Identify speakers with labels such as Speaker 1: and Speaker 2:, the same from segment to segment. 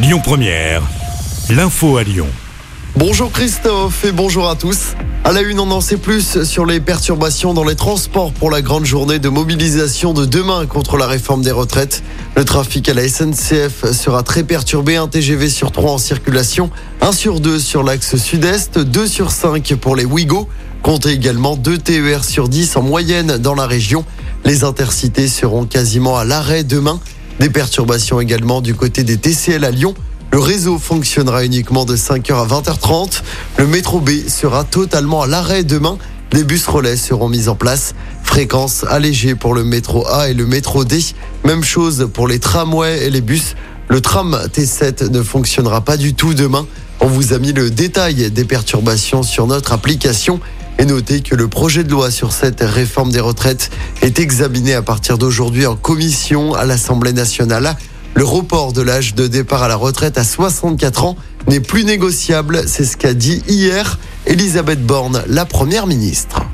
Speaker 1: Lyon Première, l'info à Lyon.
Speaker 2: Bonjour Christophe et bonjour à tous. À la une, on en sait plus sur les perturbations dans les transports pour la grande journée de mobilisation de demain contre la réforme des retraites. Le trafic à la SNCF sera très perturbé. Un TGV sur 3 en circulation, 1 sur 2 sur l'axe sud-est, 2 sur 5 pour les Ouigo. Comptez également 2 TER sur 10 en moyenne dans la région. Les intercités seront quasiment à l'arrêt demain. Des perturbations également du côté des TCL à Lyon. Le réseau fonctionnera uniquement de 5h à 20h30. Le métro B sera totalement à l'arrêt demain. Les bus relais seront mis en place. Fréquence allégée pour le métro A et le métro D. Même chose pour les tramways et les bus. Le tram T7 ne fonctionnera pas du tout demain. On vous a mis le détail des perturbations sur notre application. Et notez que le projet de loi sur cette réforme des retraites est examiné à partir d'aujourd'hui en commission à l'Assemblée nationale. Le report de l'âge de départ à la retraite à 64 ans n'est plus négociable, c'est ce qu'a dit hier Elisabeth Borne, la première ministre.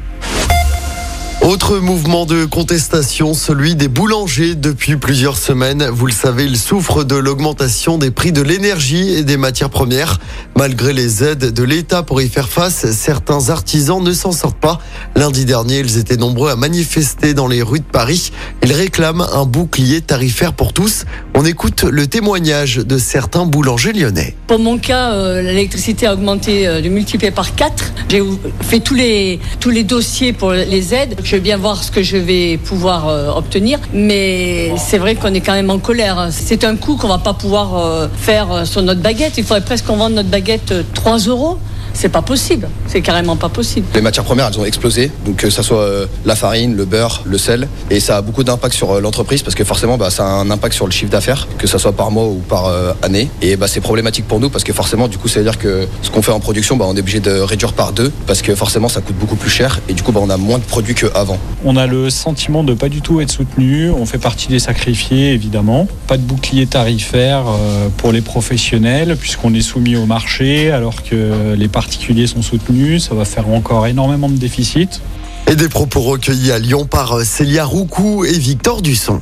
Speaker 2: Autre mouvement de contestation, celui des boulangers depuis plusieurs semaines. Vous le savez, ils souffrent de l'augmentation des prix de l'énergie et des matières premières. Malgré les aides de l'État pour y faire face, certains artisans ne s'en sortent pas. Lundi dernier, ils étaét nombreux à manifester dans les rues de Paris. Ils réclament un bouclier tarifaire pour tous. On écoute le témoignage de certains boulangers lyonnais.
Speaker 3: Pour mon cas, euh, l'électricité a augmenté euh, multiplié par 4. J'ai fait tous les, tous les dossiers pour les aides. Je vais bien voir ce que je vais pouvoir euh, obtenir. Mais c'est vrai qu'on est quand même en colère. C'est un coût qu'on va pas pouvoir euh, faire euh, sur notre baguette. Il faudrait presque qu'on vende notre baguette euh, 3 euros. C'est pas possible. C'est carrément pas possible.
Speaker 4: Les matières premières, elles ont explosé, donc que ça soit euh, la farine, le beurre, le sel, et ça a beaucoup d'impact sur euh, l'entreprise parce que forcément, bah, ça a un impact sur le chiffre d'affaires, que ça soit par mois ou par euh, année. Et bah, c'est problématique pour nous parce que forcément, du coup, ça veut dire que ce qu'on fait en production, bah, on est obligé de réduire par deux parce que forcément, ça coûte beaucoup plus cher et du coup, bah, on a moins de produits qu'avant.
Speaker 5: On a le sentiment de pas du tout être soutenu. On fait partie des sacrifiés, évidemment. Pas de bouclier tarifaire euh, pour les professionnels, puisqu'on est soumis au marché, alors que les particuliers sont soutenus. Ça va faire encore énormément de déficit.
Speaker 2: Et des propos recueillis à Lyon par Célia Roucou et Victor Dusson.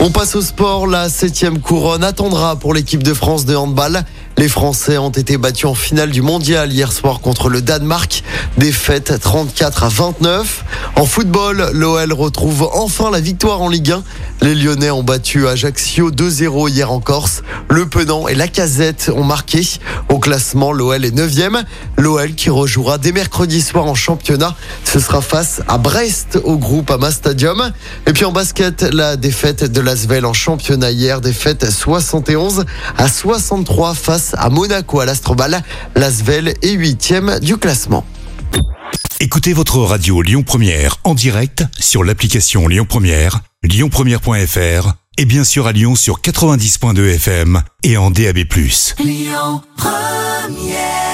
Speaker 2: On passe au sport. La septième couronne attendra pour l'équipe de France de handball. Les Français ont été battus en finale du mondial hier soir contre le Danemark. Défaite 34 à 29. En football, l'OL retrouve enfin la victoire en Ligue 1. Les Lyonnais ont battu Ajaccio 2-0 hier en Corse. Le Penant et la Casette ont marqué. Au classement, l'OL est 9e. L'OL qui rejouera dès mercredi soir en championnat. Ce sera face à Brest au groupe Ama Stadium. Et puis en basket, la défaite de l'Asvel en championnat hier. Défaite 71 à 63 face à Monaco à l'Astrobal. L'Asvel est 8e du classement.
Speaker 1: Écoutez votre radio Lyon Première en direct sur l'application Lyon Première, lyonpremière.fr et bien sûr à Lyon sur 90.2 FM et en DAB+.
Speaker 6: Lyon Première